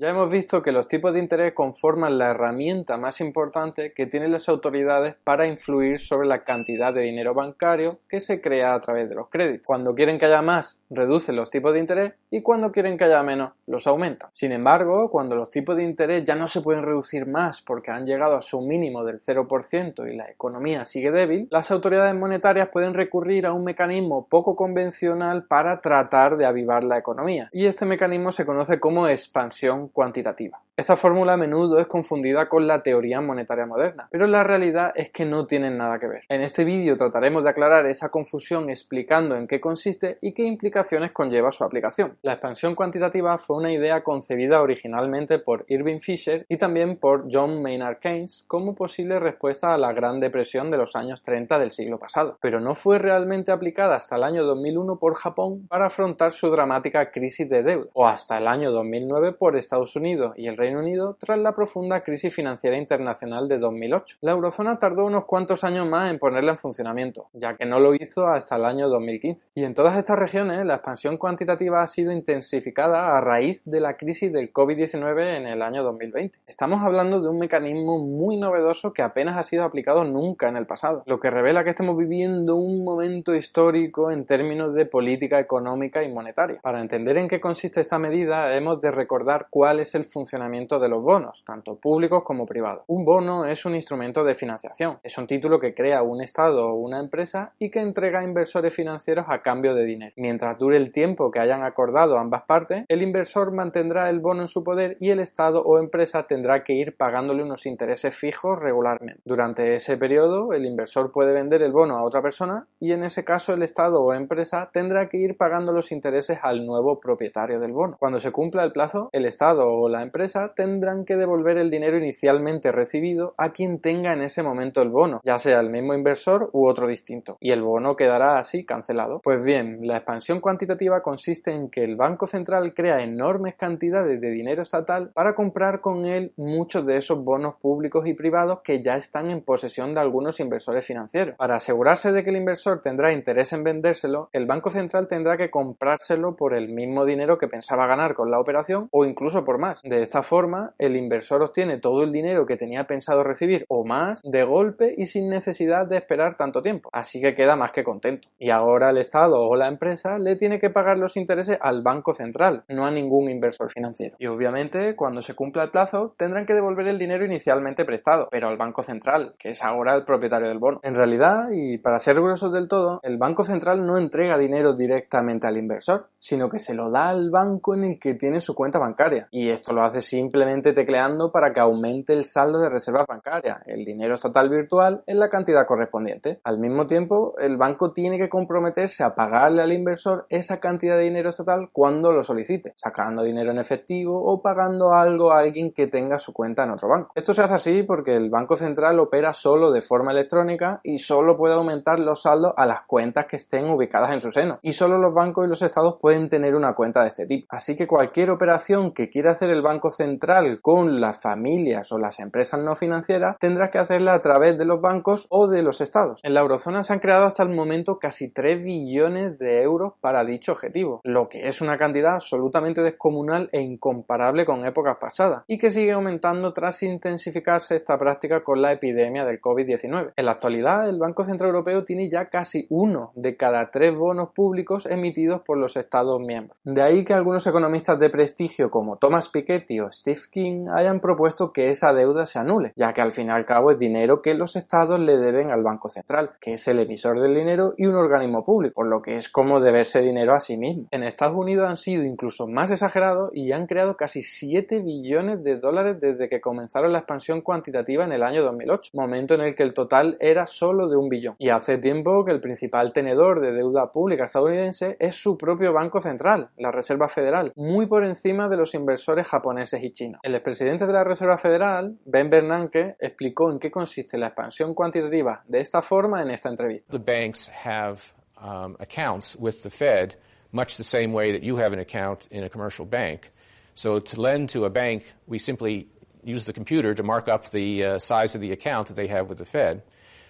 Ya hemos visto que los tipos de interés conforman la herramienta más importante que tienen las autoridades para influir sobre la cantidad de dinero bancario que se crea a través de los créditos. Cuando quieren que haya más, reducen los tipos de interés y cuando quieren que haya menos, los aumentan. Sin embargo, cuando los tipos de interés ya no se pueden reducir más porque han llegado a su mínimo del 0% y la economía sigue débil, las autoridades monetarias pueden recurrir a un mecanismo poco convencional para tratar de avivar la economía. Y este mecanismo se conoce como expansión cuantitativa. Esta fórmula a menudo es confundida con la teoría monetaria moderna, pero la realidad es que no tienen nada que ver. En este vídeo trataremos de aclarar esa confusión explicando en qué consiste y qué implicaciones conlleva su aplicación. La expansión cuantitativa fue una idea concebida originalmente por Irving Fisher y también por John Maynard Keynes como posible respuesta a la Gran Depresión de los años 30 del siglo pasado, pero no fue realmente aplicada hasta el año 2001 por Japón para afrontar su dramática crisis de deuda, o hasta el año 2009 por Estados Unidos y el Reino Unido tras la profunda crisis financiera internacional de 2008. La eurozona tardó unos cuantos años más en ponerla en funcionamiento, ya que no lo hizo hasta el año 2015. Y en todas estas regiones la expansión cuantitativa ha sido intensificada a raíz de la crisis del COVID-19 en el año 2020. Estamos hablando de un mecanismo muy novedoso que apenas ha sido aplicado nunca en el pasado, lo que revela que estamos viviendo un momento histórico en términos de política económica y monetaria. Para entender en qué consiste esta medida, hemos de recordar cuál es el funcionamiento de los bonos, tanto públicos como privados. Un bono es un instrumento de financiación, es un título que crea un Estado o una empresa y que entrega a inversores financieros a cambio de dinero. Mientras dure el tiempo que hayan acordado ambas partes, el inversor mantendrá el bono en su poder y el Estado o empresa tendrá que ir pagándole unos intereses fijos regularmente. Durante ese periodo, el inversor puede vender el bono a otra persona y en ese caso el Estado o empresa tendrá que ir pagando los intereses al nuevo propietario del bono. Cuando se cumpla el plazo, el Estado o la empresa tendrán que devolver el dinero inicialmente recibido a quien tenga en ese momento el bono, ya sea el mismo inversor u otro distinto, y el bono quedará así cancelado. Pues bien, la expansión cuantitativa consiste en que el Banco Central crea enormes cantidades de dinero estatal para comprar con él muchos de esos bonos públicos y privados que ya están en posesión de algunos inversores financieros. Para asegurarse de que el inversor tendrá interés en vendérselo, el Banco Central tendrá que comprárselo por el mismo dinero que pensaba ganar con la operación o incluso por más. De esta forma, el inversor obtiene todo el dinero que tenía pensado recibir o más de golpe y sin necesidad de esperar tanto tiempo. Así que queda más que contento. Y ahora el Estado o la empresa le tiene que pagar los intereses al Banco Central, no a ningún inversor financiero. Y obviamente, cuando se cumpla el plazo, tendrán que devolver el dinero inicialmente prestado, pero al Banco Central, que es ahora el propietario del bono. En realidad, y para ser gruesos del todo, el Banco Central no entrega dinero directamente al inversor, sino que se lo da al banco en el que tiene su cuenta bancaria. Y esto lo hace sin simplemente tecleando para que aumente el saldo de reservas bancarias, el dinero estatal virtual, en la cantidad correspondiente. Al mismo tiempo, el banco tiene que comprometerse a pagarle al inversor esa cantidad de dinero estatal cuando lo solicite, sacando dinero en efectivo o pagando algo a alguien que tenga su cuenta en otro banco. Esto se hace así porque el Banco Central opera solo de forma electrónica y solo puede aumentar los saldos a las cuentas que estén ubicadas en su seno. Y solo los bancos y los estados pueden tener una cuenta de este tipo. Así que cualquier operación que quiera hacer el Banco Central con las familias o las empresas no financieras tendrá que hacerla a través de los bancos o de los estados. En la eurozona se han creado hasta el momento casi 3 billones de euros para dicho objetivo, lo que es una cantidad absolutamente descomunal e incomparable con épocas pasadas y que sigue aumentando tras intensificarse esta práctica con la epidemia del COVID-19. En la actualidad, el Banco Central Europeo tiene ya casi uno de cada tres bonos públicos emitidos por los estados miembros. De ahí que algunos economistas de prestigio como Thomas Piketty o Steve King hayan propuesto que esa deuda se anule, ya que al fin y al cabo es dinero que los estados le deben al Banco Central, que es el emisor del dinero y un organismo público, por lo que es como deberse dinero a sí mismo. En Estados Unidos han sido incluso más exagerados y han creado casi 7 billones de dólares desde que comenzaron la expansión cuantitativa en el año 2008, momento en el que el total era solo de un billón. Y hace tiempo que el principal tenedor de deuda pública estadounidense es su propio Banco Central, la Reserva Federal, muy por encima de los inversores japoneses y el expresidente de la Reserva Federal, Ben Bernanke, explicó en qué consiste la expansión cuantitativa de esta forma en esta entrevista. The banks have um, accounts with the Fed much the same way that you have an account in a commercial bank. So to lend to a bank, we simply use the computer to mark up the uh, size of the account that they have with the Fed.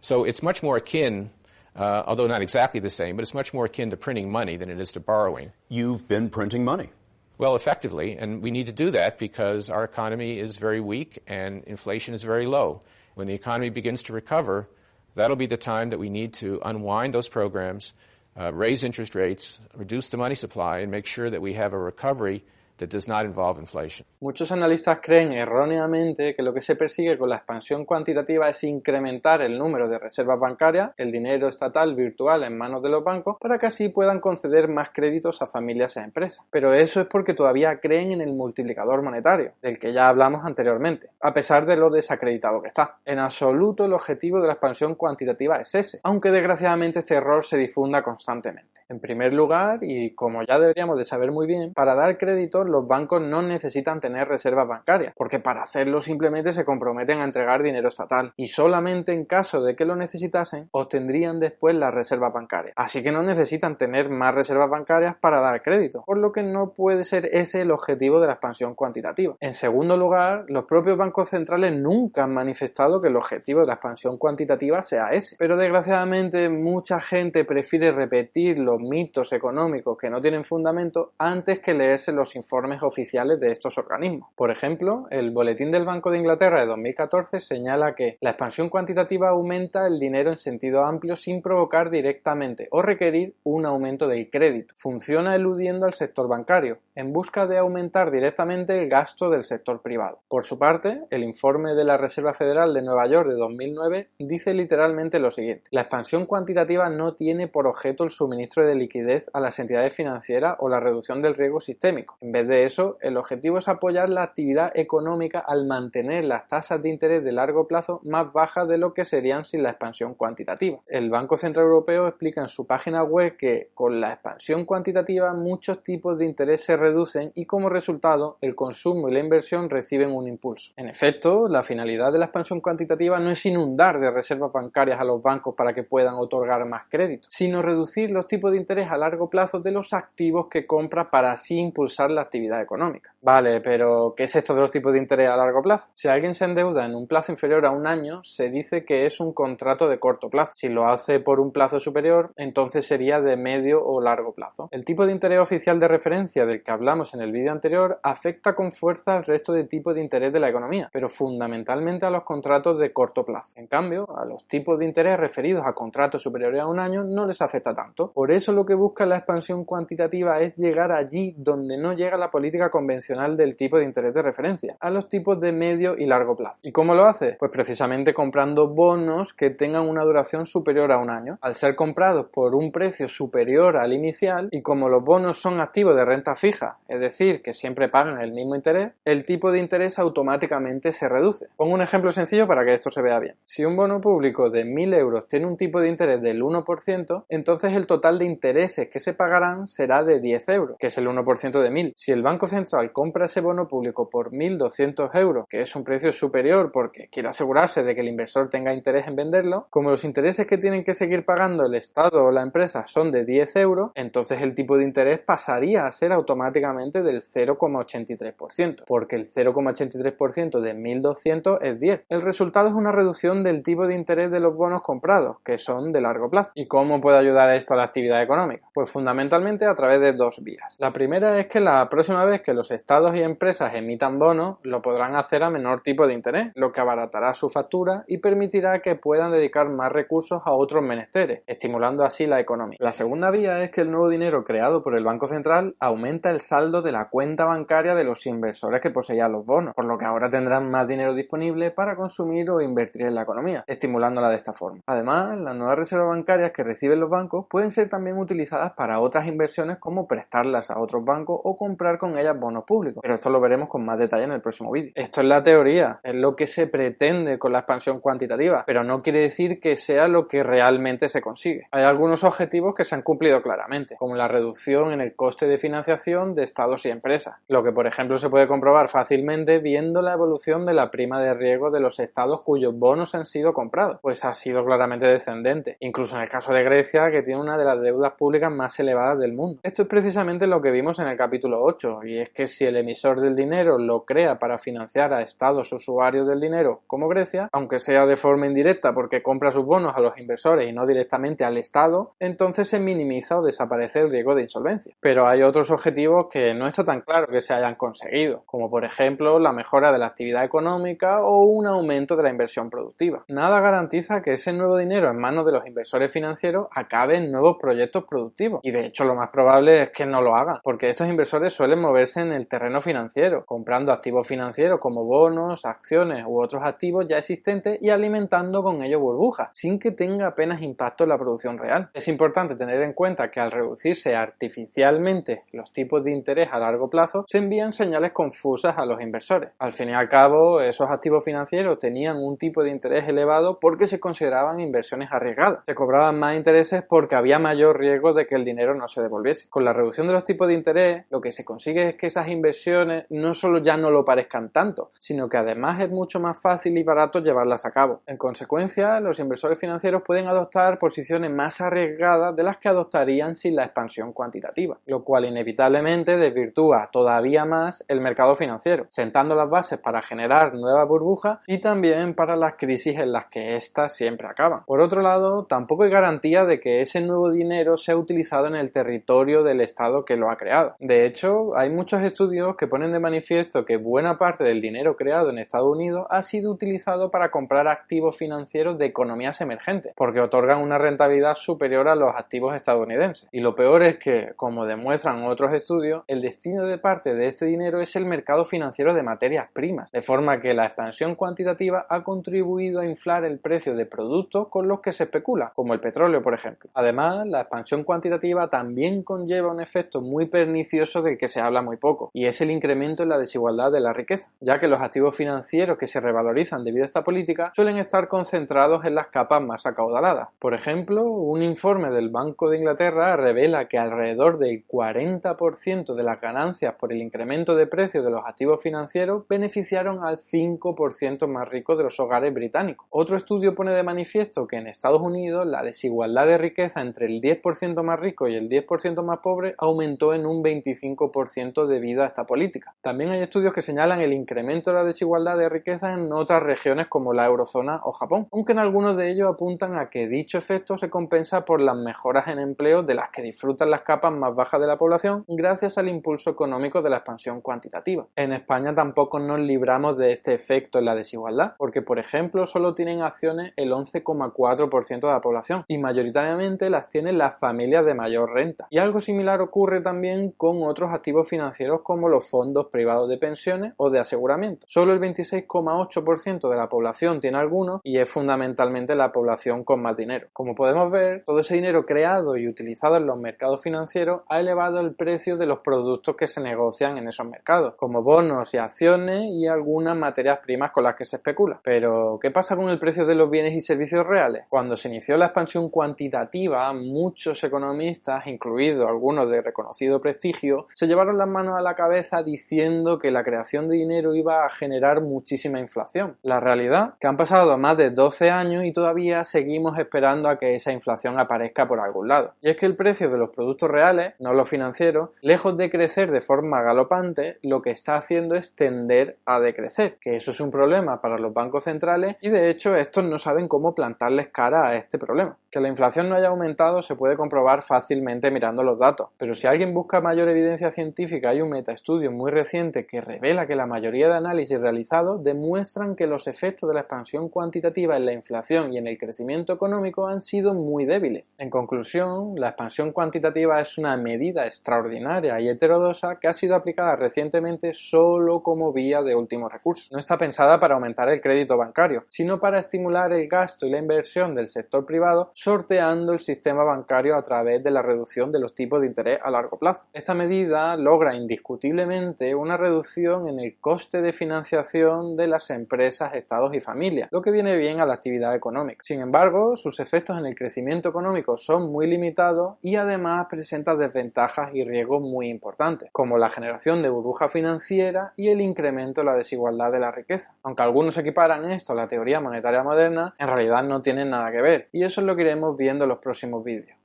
So it's much more akin uh, although not exactly the same, but it's much more akin to printing money than it is to borrowing. You've been printing money Well, effectively, and we need to do that because our economy is very weak and inflation is very low. When the economy begins to recover, that'll be the time that we need to unwind those programs, uh, raise interest rates, reduce the money supply, and make sure that we have a recovery that does not involve inflation. Muchos analistas creen erróneamente que lo que se persigue con la expansión cuantitativa es incrementar el número de reservas bancarias, el dinero estatal virtual en manos de los bancos, para que así puedan conceder más créditos a familias e empresas. Pero eso es porque todavía creen en el multiplicador monetario, del que ya hablamos anteriormente, a pesar de lo desacreditado que está. En absoluto el objetivo de la expansión cuantitativa es ese, aunque desgraciadamente este error se difunda constantemente. En primer lugar, y como ya deberíamos de saber muy bien, para dar crédito los bancos no necesitan tener reservas bancarias, porque para hacerlo simplemente se comprometen a entregar dinero estatal y solamente en caso de que lo necesitasen obtendrían después las reservas bancarias. Así que no necesitan tener más reservas bancarias para dar crédito, por lo que no puede ser ese el objetivo de la expansión cuantitativa. En segundo lugar, los propios bancos centrales nunca han manifestado que el objetivo de la expansión cuantitativa sea ese, pero desgraciadamente mucha gente prefiere repetir los mitos económicos que no tienen fundamento antes que leerse los informes oficiales de estos organismos. Por ejemplo, el Boletín del Banco de Inglaterra de 2014 señala que la expansión cuantitativa aumenta el dinero en sentido amplio sin provocar directamente o requerir un aumento del crédito. Funciona eludiendo al sector bancario, en busca de aumentar directamente el gasto del sector privado. Por su parte, el informe de la Reserva Federal de Nueva York de 2009 dice literalmente lo siguiente. La expansión cuantitativa no tiene por objeto el suministro de liquidez a las entidades financieras o la reducción del riesgo sistémico. En vez de eso, el objetivo es apoyar la actividad económica al mantener las tasas de interés de largo plazo más bajas de lo que serían sin la expansión cuantitativa. El Banco Central Europeo explica en su página web que con la expansión cuantitativa muchos tipos de interés se reducen y como resultado el consumo y la inversión reciben un impulso. En efecto, la finalidad de la expansión cuantitativa no es inundar de reservas bancarias a los bancos para que puedan otorgar más crédito, sino reducir los tipos de interés a largo plazo de los activos que compra para así impulsar la actividad económica. Vale, pero ¿qué es esto de los tipos de interés a largo plazo? Si alguien se endeuda en un plazo inferior a un año, se dice que es un contrato de corto plazo. Si lo hace por un plazo superior, entonces sería de medio o largo plazo. El tipo de interés oficial de referencia del que hablamos en el vídeo anterior afecta con fuerza al resto de tipos de interés de la economía, pero fundamentalmente a los contratos de corto plazo. En cambio, a los tipos de interés referidos a contratos superiores a un año no les afecta tanto. Por eso lo que busca la expansión cuantitativa es llegar allí donde no llega la política convencional del tipo de interés de referencia, a los tipos de medio y largo plazo. ¿Y cómo lo hace? Pues precisamente comprando bonos que tengan una duración superior a un año. Al ser comprados por un precio superior al inicial y como los bonos son activos de renta fija, es decir, que siempre pagan el mismo interés, el tipo de interés automáticamente se reduce. Pongo un ejemplo sencillo para que esto se vea bien. Si un bono público de 1.000 euros tiene un tipo de interés del 1%, entonces el total de intereses que se pagarán será de 10 euros, que es el 1% de 1.000. Si el Banco Central compra ese bono público por 1.200 euros, que es un precio superior porque quiere asegurarse de que el inversor tenga interés en venderlo, como los intereses que tienen que seguir pagando el Estado o la empresa son de 10 euros, entonces el tipo de interés pasaría a ser automáticamente del 0,83%, porque el 0,83% de 1.200 es 10. El resultado es una reducción del tipo de interés de los bonos comprados, que son de largo plazo. ¿Y cómo puede ayudar esto a la actividad económica? Pues fundamentalmente a través de dos vías. La primera es que la próxima vez que los estados y empresas emitan bonos, lo podrán hacer a menor tipo de interés, lo que abaratará su factura y permitirá que puedan dedicar más recursos a otros menesteres, estimulando así la economía. La segunda vía es que el nuevo dinero creado por el Banco Central aumenta el saldo de la cuenta bancaria de los inversores que poseían los bonos, por lo que ahora tendrán más dinero disponible para consumir o invertir en la economía, estimulándola de esta forma. Además, las nuevas reservas bancarias que reciben los bancos pueden ser también utilizadas para otras inversiones como prestarlas a otros bancos o comprar con ellas bonos públicos, pero esto lo veremos con más detalle en el próximo vídeo. Esto es la teoría, es lo que se pretende con la expansión cuantitativa, pero no quiere decir que sea lo que realmente se consigue. Hay algunos objetivos que se han cumplido claramente, como la reducción en el coste de financiación de estados y empresas, lo que por ejemplo se puede comprobar fácilmente viendo la evolución de la prima de riesgo de los estados cuyos bonos han sido comprados, pues ha sido claramente descendente, incluso en el caso de Grecia, que tiene una de las deudas públicas más elevadas del mundo. Esto es precisamente lo que vimos en el capítulo 8 8, y es que si el emisor del dinero lo crea para financiar a estados usuarios del dinero como Grecia, aunque sea de forma indirecta porque compra sus bonos a los inversores y no directamente al Estado, entonces se minimiza o desaparece el riesgo de insolvencia. Pero hay otros objetivos que no está tan claro que se hayan conseguido, como por ejemplo la mejora de la actividad económica o un aumento de la inversión productiva. Nada garantiza que ese nuevo dinero en manos de los inversores financieros acabe en nuevos proyectos productivos. Y de hecho lo más probable es que no lo hagan, porque estos inversores suelen moverse en el terreno financiero, comprando activos financieros como bonos, acciones u otros activos ya existentes y alimentando con ello burbujas, sin que tenga apenas impacto en la producción real. Es importante tener en cuenta que al reducirse artificialmente los tipos de interés a largo plazo, se envían señales confusas a los inversores. Al fin y al cabo, esos activos financieros tenían un tipo de interés elevado porque se consideraban inversiones arriesgadas. Se cobraban más intereses porque había mayor riesgo de que el dinero no se devolviese. Con la reducción de los tipos de interés, lo que se consigue es que esas inversiones no solo ya no lo parezcan tanto, sino que además es mucho más fácil y barato llevarlas a cabo. En consecuencia, los inversores financieros pueden adoptar posiciones más arriesgadas de las que adoptarían sin la expansión cuantitativa, lo cual inevitablemente desvirtúa todavía más el mercado financiero, sentando las bases para generar nuevas burbujas y también para las crisis en las que éstas siempre acaban. Por otro lado, tampoco hay garantía de que ese nuevo dinero sea utilizado en el territorio del Estado que lo ha creado. De hecho, hay muchos estudios que ponen de manifiesto que buena parte del dinero creado en Estados Unidos ha sido utilizado para comprar activos financieros de economías emergentes, porque otorgan una rentabilidad superior a los activos estadounidenses. Y lo peor es que, como demuestran otros estudios, el destino de parte de este dinero es el mercado financiero de materias primas, de forma que la expansión cuantitativa ha contribuido a inflar el precio de productos con los que se especula, como el petróleo, por ejemplo. Además, la expansión cuantitativa también conlleva un efecto muy pernicioso del que se habla muy poco, y es el incremento en la desigualdad de la riqueza, ya que los activos financieros que se revalorizan debido a esta política suelen estar concentrados en las capas más acaudaladas. Por ejemplo, un informe del Banco de Inglaterra revela que alrededor del 40% de las ganancias por el incremento de precios de los activos financieros beneficiaron al 5% más rico de los hogares británicos. Otro estudio pone de manifiesto que en Estados Unidos la desigualdad de riqueza entre el 10% más rico y el 10% más pobre aumentó en un 25% debido a esta política. También hay estudios que señalan el incremento de la desigualdad de riqueza en otras regiones como la eurozona o Japón, aunque en algunos de ellos apuntan a que dicho efecto se compensa por las mejoras en empleo de las que disfrutan las capas más bajas de la población gracias al impulso económico de la expansión cuantitativa. En España tampoco nos libramos de este efecto en la desigualdad, porque por ejemplo solo tienen acciones el 11,4% de la población y mayoritariamente las tienen familias de mayor renta. Y algo similar ocurre también con otros activos financieros como los fondos privados de pensiones o de aseguramiento. Solo el 26,8% de la población tiene algunos y es fundamentalmente la población con más dinero. Como podemos ver, todo ese dinero creado y utilizado en los mercados financieros ha elevado el precio de los productos que se negocian en esos mercados, como bonos y acciones y algunas materias primas con las que se especula. Pero, ¿qué pasa con el precio de los bienes y servicios reales? Cuando se inició la expansión cuantitativa, muchos economistas, incluidos algunos de reconocido prestigio, se llevaron las manos a la cabeza diciendo que la creación de dinero iba a generar muchísima inflación. La realidad, que han pasado más de 12 años y todavía seguimos esperando a que esa inflación aparezca por algún lado. Y es que el precio de los productos reales, no los financieros, lejos de crecer de forma galopante, lo que está haciendo es tender a decrecer, que eso es un problema para los bancos centrales y de hecho estos no saben cómo plantarles cara a este problema. Que la inflación no haya aumentado se puede comprobar fácilmente mirando los datos, pero si alguien busca mayor evidencia científica hay un metaestudio muy reciente que revela que la mayoría de análisis realizados demuestran que los efectos de la expansión cuantitativa en la inflación y en el crecimiento económico han sido muy débiles. En conclusión, la expansión cuantitativa es una medida extraordinaria y heterodosa que ha sido aplicada recientemente solo como vía de último recurso. No está pensada para aumentar el crédito bancario, sino para estimular el gasto y la inversión del sector privado sorteando el sistema bancario a través de la reducción de los tipos de interés a largo plazo. Esta medida logra indiscutiblemente una reducción en el coste de financiación de las empresas, estados y familias, lo que viene bien a la actividad económica. Sin embargo, sus efectos en el crecimiento económico son muy limitados y además presenta desventajas y riesgos muy importantes, como la generación de burbuja financiera y el incremento de la desigualdad de la riqueza. Aunque algunos equiparan esto a la teoría monetaria moderna, en realidad no tienen nada que ver, y eso es lo que iremos viendo en los próximos vídeos.